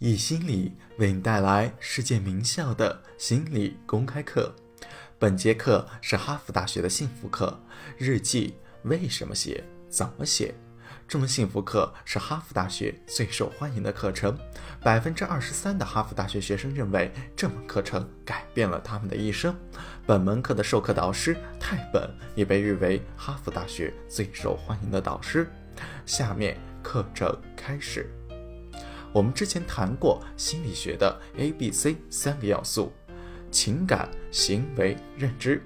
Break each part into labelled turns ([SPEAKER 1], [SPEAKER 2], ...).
[SPEAKER 1] 易心理为你带来世界名校的心理公开课。本节课是哈佛大学的幸福课，日记为什么写，怎么写？这门幸福课是哈佛大学最受欢迎的课程，百分之二十三的哈佛大学学生认为这门课程改变了他们的一生。本门课的授课导师泰本也被誉为哈佛大学最受欢迎的导师。下面课程开始。我们之前谈过心理学的 A、B、C 三个要素：情感、行为、认知。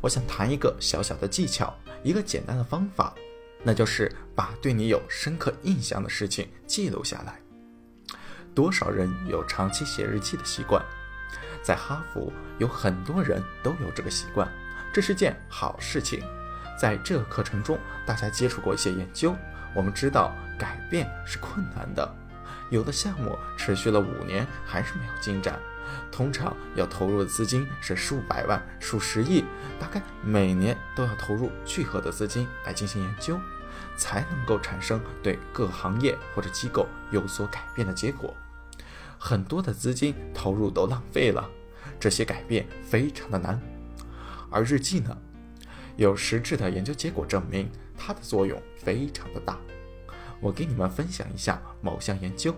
[SPEAKER 1] 我想谈一个小小的技巧，一个简单的方法，那就是把对你有深刻印象的事情记录下来。多少人有长期写日记的习惯？在哈佛，有很多人都有这个习惯，这是件好事情。在这个课程中，大家接触过一些研究，我们知道改变是困难的。有的项目持续了五年还是没有进展，通常要投入的资金是数百万、数十亿，大概每年都要投入巨额的资金来进行研究，才能够产生对各行业或者机构有所改变的结果。很多的资金投入都浪费了，这些改变非常的难。而日记呢，有实质的研究结果证明它的作用非常的大。我给你们分享一下某项研究。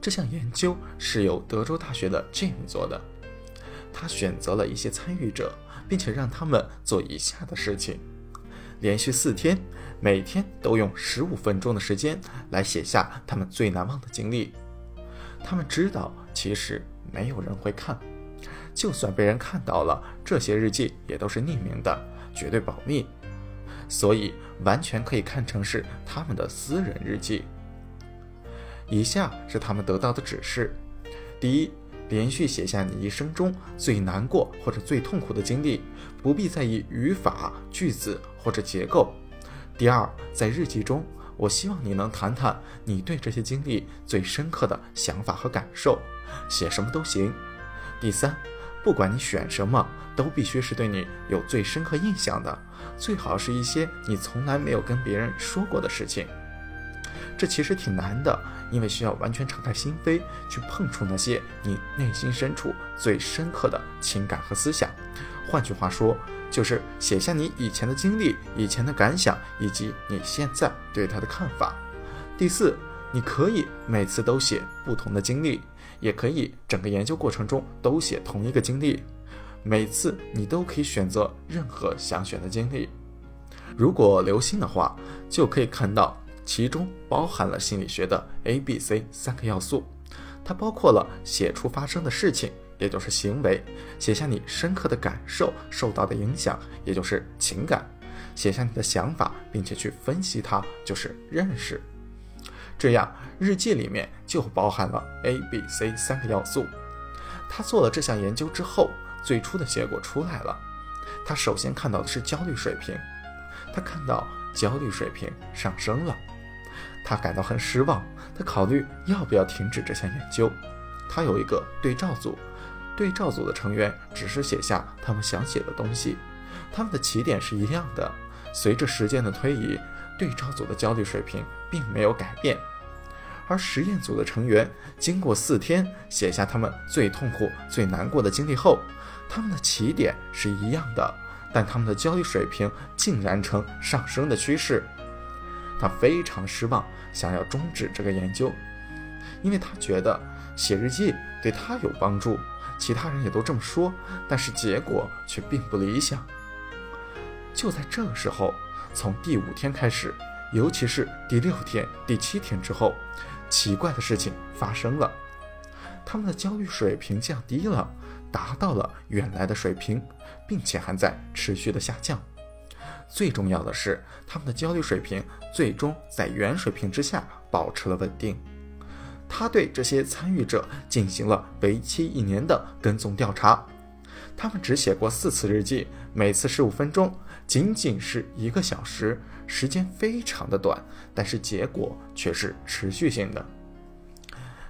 [SPEAKER 1] 这项研究是由德州大学的 Jim 做的。他选择了一些参与者，并且让他们做以下的事情：连续四天，每天都用十五分钟的时间来写下他们最难忘的经历。他们知道，其实没有人会看，就算被人看到了，这些日记也都是匿名的，绝对保密。所以完全可以看成是他们的私人日记。以下是他们得到的指示：第一，连续写下你一生中最难过或者最痛苦的经历，不必在意语法、句子或者结构。第二，在日记中，我希望你能谈谈你对这些经历最深刻的想法和感受，写什么都行。第三。不管你选什么，都必须是对你有最深刻印象的，最好是一些你从来没有跟别人说过的事情。这其实挺难的，因为需要完全敞开心扉，去碰触那些你内心深处最深刻的情感和思想。换句话说，就是写下你以前的经历、以前的感想，以及你现在对他的看法。第四，你可以每次都写不同的经历。也可以整个研究过程中都写同一个经历，每次你都可以选择任何想选的经历。如果留心的话，就可以看到其中包含了心理学的 A、B、C 三个要素。它包括了写出发生的事情，也就是行为；写下你深刻的感受、受到的影响，也就是情感；写下你的想法，并且去分析它，就是认识。这样，日记里面就包含了 A、B、C 三个要素。他做了这项研究之后，最初的结果出来了。他首先看到的是焦虑水平，他看到焦虑水平上升了，他感到很失望。他考虑要不要停止这项研究。他有一个对照组，对照组的成员只是写下他们想写的东西，他们的起点是一样的。随着时间的推移。对照组的焦虑水平并没有改变，而实验组的成员经过四天写下他们最痛苦、最难过的经历后，他们的起点是一样的，但他们的焦虑水平竟然呈上升的趋势。他非常失望，想要终止这个研究，因为他觉得写日记对他有帮助，其他人也都这么说，但是结果却并不理想。就在这个时候。从第五天开始，尤其是第六天、第七天之后，奇怪的事情发生了。他们的焦虑水平降低了，达到了原来的水平，并且还在持续的下降。最重要的是，他们的焦虑水平最终在原水平之下保持了稳定。他对这些参与者进行了为期一年的跟踪调查。他们只写过四次日记，每次十五分钟，仅仅是一个小时，时间非常的短，但是结果却是持续性的。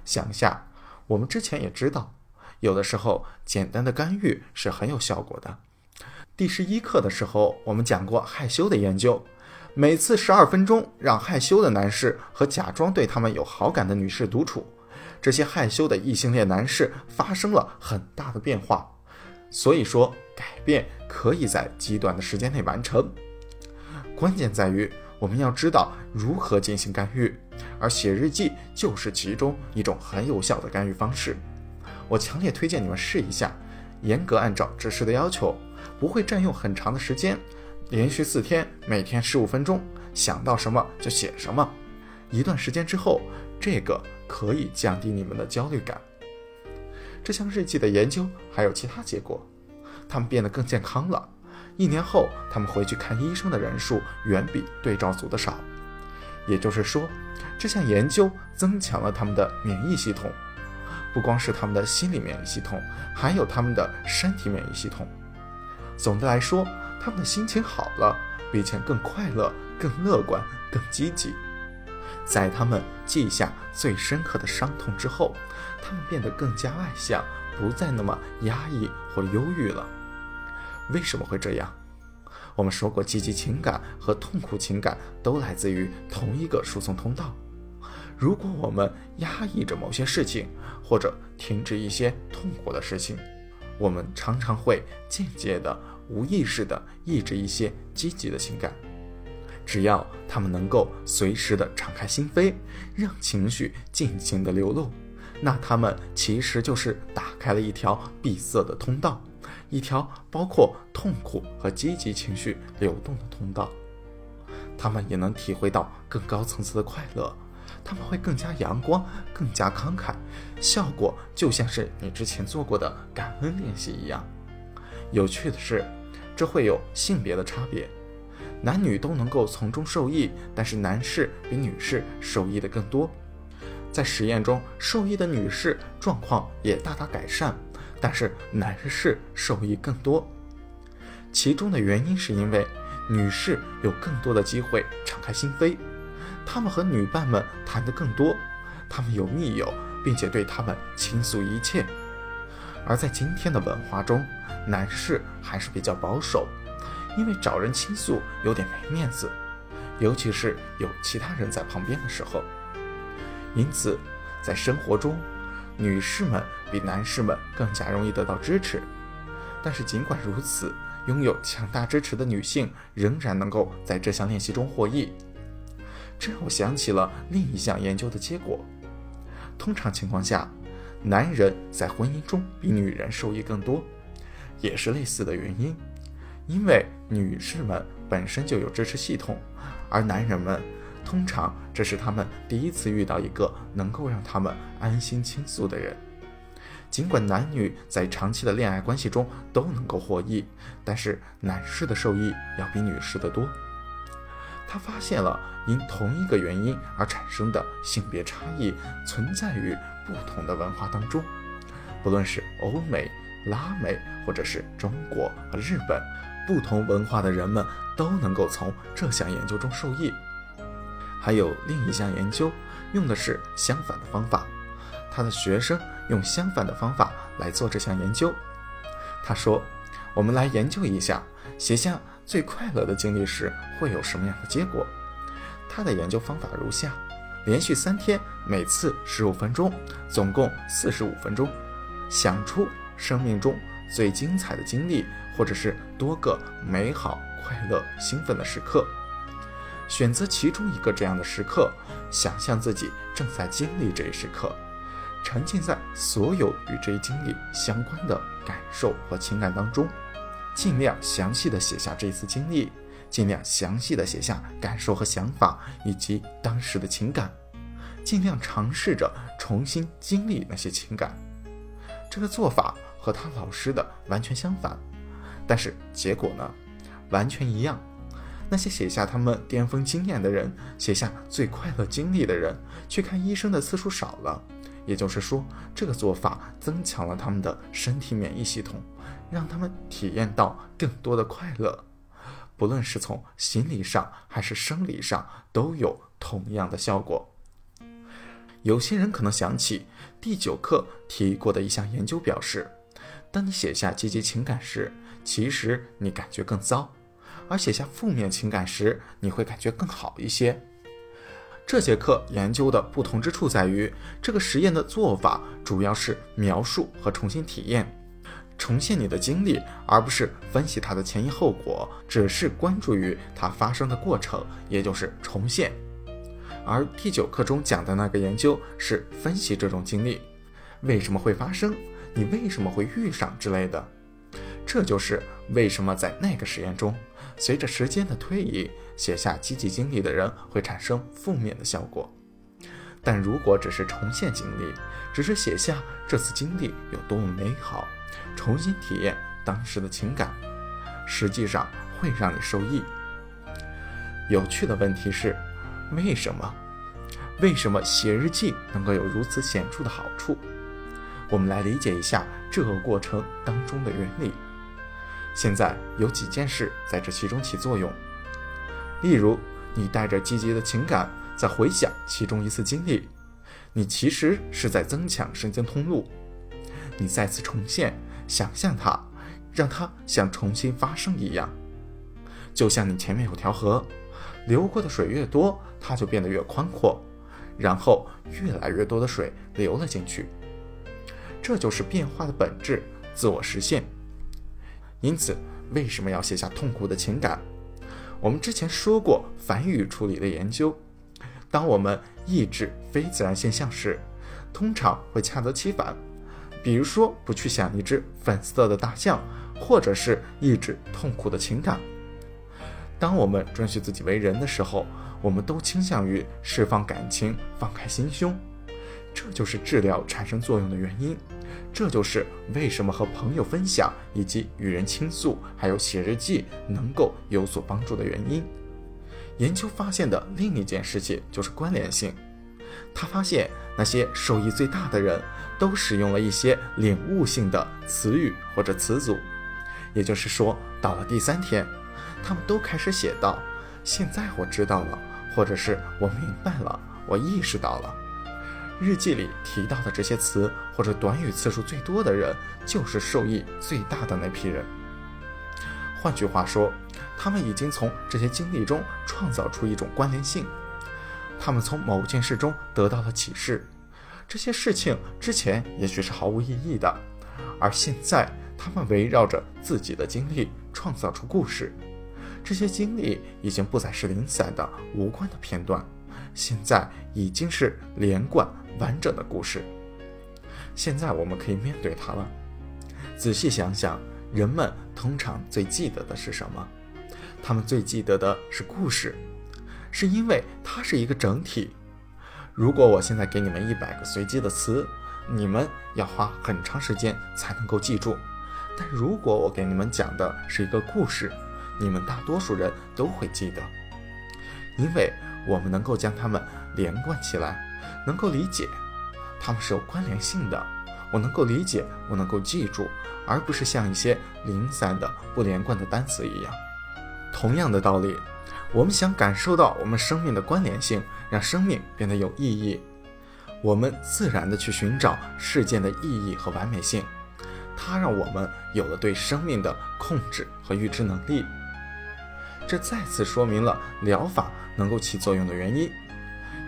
[SPEAKER 1] 想一下，我们之前也知道，有的时候简单的干预是很有效果的。第十一课的时候，我们讲过害羞的研究，每次十二分钟，让害羞的男士和假装对他们有好感的女士独处。这些害羞的异性恋男士发生了很大的变化。所以说，改变可以在极短的时间内完成。关键在于我们要知道如何进行干预，而写日记就是其中一种很有效的干预方式。我强烈推荐你们试一下，严格按照指示的要求，不会占用很长的时间，连续四天，每天十五分钟，想到什么就写什么。一段时间之后，这个可以降低你们的焦虑感。这项日记的研究还有其他结果，他们变得更健康了。一年后，他们回去看医生的人数远比对照组的少。也就是说，这项研究增强了他们的免疫系统，不光是他们的心理免疫系统，还有他们的身体免疫系统。总的来说，他们的心情好了，比以前更快乐、更乐观、更积极。在他们记下最深刻的伤痛之后，他们变得更加外向，不再那么压抑或忧郁了。为什么会这样？我们说过，积极情感和痛苦情感都来自于同一个输送通道。如果我们压抑着某些事情，或者停止一些痛苦的事情，我们常常会间接的、无意识的抑制一些积极的情感。只要他们能够随时的敞开心扉，让情绪尽情的流露，那他们其实就是打开了一条闭塞的通道，一条包括痛苦和积极情绪流动的通道。他们也能体会到更高层次的快乐，他们会更加阳光，更加慷慨，效果就像是你之前做过的感恩练习一样。有趣的是，这会有性别的差别。男女都能够从中受益，但是男士比女士受益的更多。在实验中，受益的女士状况也大大改善，但是男士受益更多。其中的原因是因为女士有更多的机会敞开心扉，她们和女伴们谈得更多，她们有密友，并且对他们倾诉一切。而在今天的文化中，男士还是比较保守。因为找人倾诉有点没面子，尤其是有其他人在旁边的时候。因此，在生活中，女士们比男士们更加容易得到支持。但是，尽管如此，拥有强大支持的女性仍然能够在这项练习中获益。这让我想起了另一项研究的结果：通常情况下，男人在婚姻中比女人受益更多，也是类似的原因。因为女士们本身就有支持系统，而男人们通常这是他们第一次遇到一个能够让他们安心倾诉的人。尽管男女在长期的恋爱关系中都能够获益，但是男士的受益要比女士的多。他发现了因同一个原因而产生的性别差异存在于不同的文化当中，不论是欧美、拉美，或者是中国和日本。不同文化的人们都能够从这项研究中受益。还有另一项研究，用的是相反的方法。他的学生用相反的方法来做这项研究。他说：“我们来研究一下，写下最快乐的经历时会有什么样的结果。”他的研究方法如下：连续三天，每次十五分钟，总共四十五分钟，想出生命中最精彩的经历。或者是多个美好、快乐、兴奋的时刻，选择其中一个这样的时刻，想象自己正在经历这一时刻，沉浸在所有与这一经历相关的感受和情感当中，尽量详细的写下这一次经历，尽量详细的写下感受和想法以及当时的情感，尽量尝试着重新经历那些情感。这个做法和他老师的完全相反。但是结果呢，完全一样。那些写下他们巅峰经验的人，写下最快乐经历的人，去看医生的次数少了。也就是说，这个做法增强了他们的身体免疫系统，让他们体验到更多的快乐。不论是从心理上还是生理上，都有同样的效果。有些人可能想起第九课提过的一项研究，表示，当你写下积极情感时，其实你感觉更糟，而写下负面情感时，你会感觉更好一些。这节课研究的不同之处在于，这个实验的做法主要是描述和重新体验，重现你的经历，而不是分析它的前因后果，只是关注于它发生的过程，也就是重现。而第九课中讲的那个研究是分析这种经历，为什么会发生，你为什么会遇上之类的。这就是为什么在那个实验中，随着时间的推移，写下积极经历的人会产生负面的效果。但如果只是重现经历，只是写下这次经历有多么美好，重新体验当时的情感，实际上会让你受益。有趣的问题是，为什么？为什么写日记能够有如此显著的好处？我们来理解一下这个过程当中的原理。现在有几件事在这其中起作用，例如，你带着积极的情感在回想其中一次经历，你其实是在增强神经通路，你再次重现，想象它，让它像重新发生一样，就像你前面有条河，流过的水越多，它就变得越宽阔，然后越来越多的水流了进去，这就是变化的本质，自我实现。因此，为什么要写下痛苦的情感？我们之前说过反语处理的研究。当我们抑制非自然现象时，通常会恰得其反。比如说，不去想一只粉色的大象，或者是抑制痛苦的情感。当我们准许自己为人的时候，我们都倾向于释放感情，放开心胸。这就是治疗产生作用的原因。这就是为什么和朋友分享，以及与人倾诉，还有写日记能够有所帮助的原因。研究发现的另一件事情就是关联性。他发现那些受益最大的人都使用了一些领悟性的词语或者词组，也就是说，到了第三天，他们都开始写道：“现在我知道了，或者是我明白了，我意识到了。”日记里提到的这些词或者短语次数最多的人，就是受益最大的那批人。换句话说，他们已经从这些经历中创造出一种关联性。他们从某件事中得到了启示。这些事情之前也许是毫无意义的，而现在他们围绕着自己的经历创造出故事。这些经历已经不再是零散的、无关的片段，现在已经是连贯。完整的故事。现在我们可以面对它了。仔细想想，人们通常最记得的是什么？他们最记得的是故事，是因为它是一个整体。如果我现在给你们一百个随机的词，你们要花很长时间才能够记住。但如果我给你们讲的是一个故事，你们大多数人都会记得，因为我们能够将它们连贯起来。能够理解，它们是有关联性的。我能够理解，我能够记住，而不是像一些零散的、不连贯的单词一样。同样的道理，我们想感受到我们生命的关联性，让生命变得有意义，我们自然的去寻找事件的意义和完美性。它让我们有了对生命的控制和预知能力。这再次说明了疗法能够起作用的原因。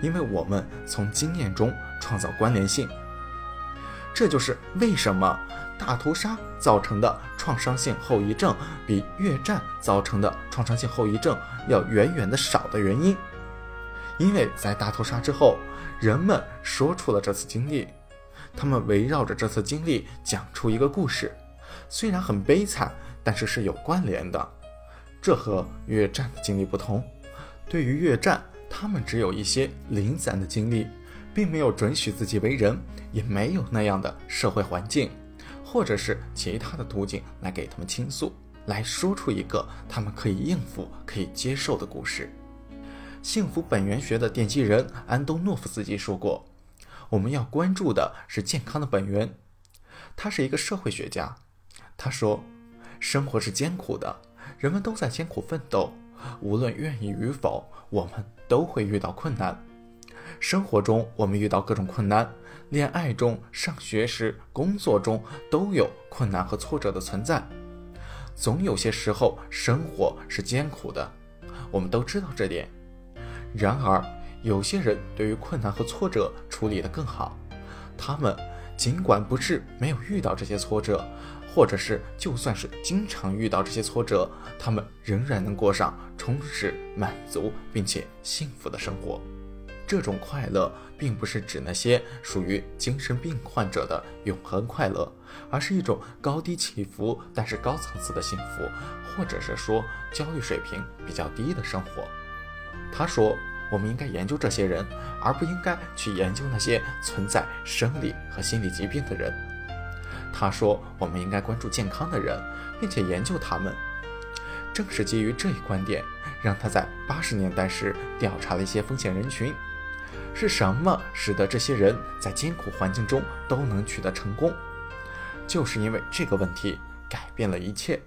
[SPEAKER 1] 因为我们从经验中创造关联性，这就是为什么大屠杀造成的创伤性后遗症比越战造成的创伤性后遗症要远远的少的原因。因为在大屠杀之后，人们说出了这次经历，他们围绕着这次经历讲出一个故事，虽然很悲惨，但是是有关联的。这和越战的经历不同，对于越战。他们只有一些零散的经历，并没有准许自己为人，也没有那样的社会环境，或者是其他的途径来给他们倾诉，来说出一个他们可以应付、可以接受的故事。幸福本源学的奠基人安东诺夫斯基说过：“我们要关注的是健康的本源。”他是一个社会学家，他说：“生活是艰苦的，人们都在艰苦奋斗。”无论愿意与否，我们都会遇到困难。生活中，我们遇到各种困难；恋爱中、上学时、工作中，都有困难和挫折的存在。总有些时候，生活是艰苦的，我们都知道这点。然而，有些人对于困难和挫折处理得更好，他们尽管不是没有遇到这些挫折，或者是就算是经常遇到这些挫折，他们仍然能过上充实、满足并且幸福的生活。这种快乐并不是指那些属于精神病患者的永恒快乐，而是一种高低起伏但是高层次的幸福，或者是说焦虑水平比较低的生活。他说：“我们应该研究这些人，而不应该去研究那些存在生理和心理疾病的人。”他说：“我们应该关注健康的人，并且研究他们。”正是基于这一观点，让他在八十年代时调查了一些风险人群。是什么使得这些人在艰苦环境中都能取得成功？就是因为这个问题改变了一切。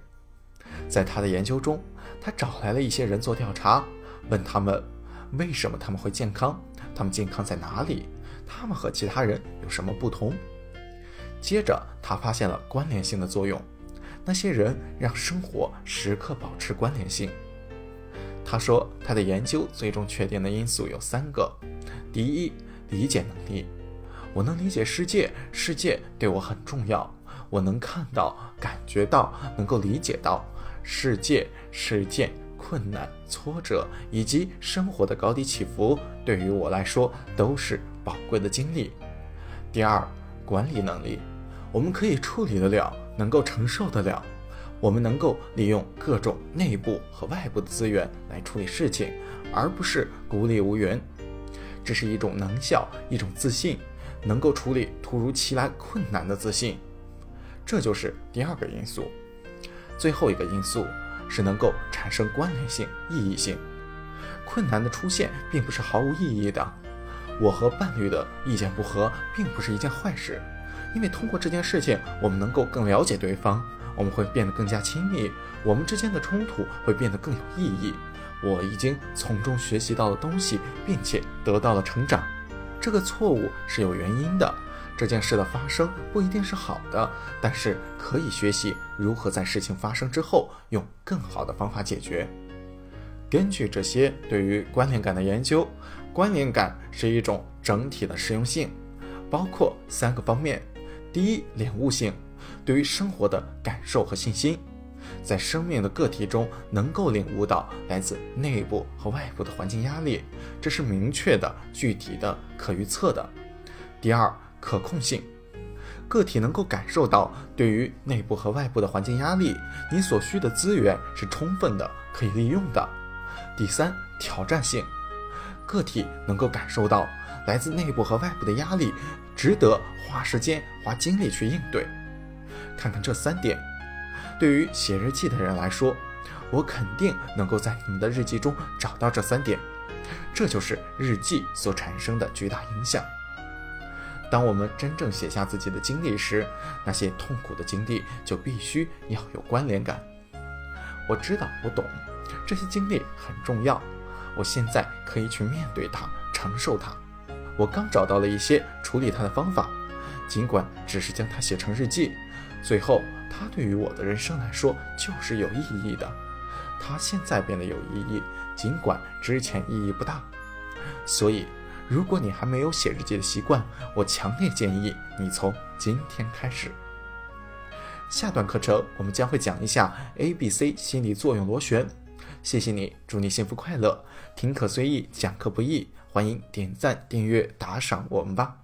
[SPEAKER 1] 在他的研究中，他找来了一些人做调查，问他们为什么他们会健康，他们健康在哪里，他们和其他人有什么不同。接着，他发现了关联性的作用，那些人让生活时刻保持关联性。他说，他的研究最终确定的因素有三个。第一，理解能力，我能理解世界，世界对我很重要。我能看到、感觉到、能够理解到世界、事件、困难、挫折以及生活的高低起伏，对于我来说都是宝贵的经历。第二，管理能力，我们可以处理得了，能够承受得了，我们能够利用各种内部和外部的资源来处理事情，而不是孤立无援。这是一种能效，一种自信，能够处理突如其来困难的自信，这就是第二个因素。最后一个因素是能够产生关联性、意义性。困难的出现并不是毫无意义的。我和伴侣的意见不合并不是一件坏事，因为通过这件事情，我们能够更了解对方，我们会变得更加亲密，我们之间的冲突会变得更有意义。我已经从中学习到了东西，并且得到了成长。这个错误是有原因的，这件事的发生不一定是好的，但是可以学习如何在事情发生之后用更好的方法解决。根据这些对于关联感的研究，关联感是一种整体的实用性，包括三个方面：第一，领悟性，对于生活的感受和信心。在生命的个体中，能够领悟到来自内部和外部的环境压力，这是明确的、具体的、可预测的。第二，可控性，个体能够感受到对于内部和外部的环境压力，你所需的资源是充分的、可以利用的。第三，挑战性，个体能够感受到来自内部和外部的压力，值得花时间、花精力去应对。看看这三点。对于写日记的人来说，我肯定能够在你们的日记中找到这三点，这就是日记所产生的巨大影响。当我们真正写下自己的经历时，那些痛苦的经历就必须要有关联感。我知道，我懂，这些经历很重要。我现在可以去面对它，承受它。我刚找到了一些处理它的方法，尽管只是将它写成日记，最后。它对于我的人生来说就是有意义的，它现在变得有意义，尽管之前意义不大。所以，如果你还没有写日记的习惯，我强烈建议你从今天开始。下段课程我们将会讲一下 A B C 心理作用螺旋。谢谢你，祝你幸福快乐。听课随意，讲课不易，欢迎点赞、订阅、打赏我们吧。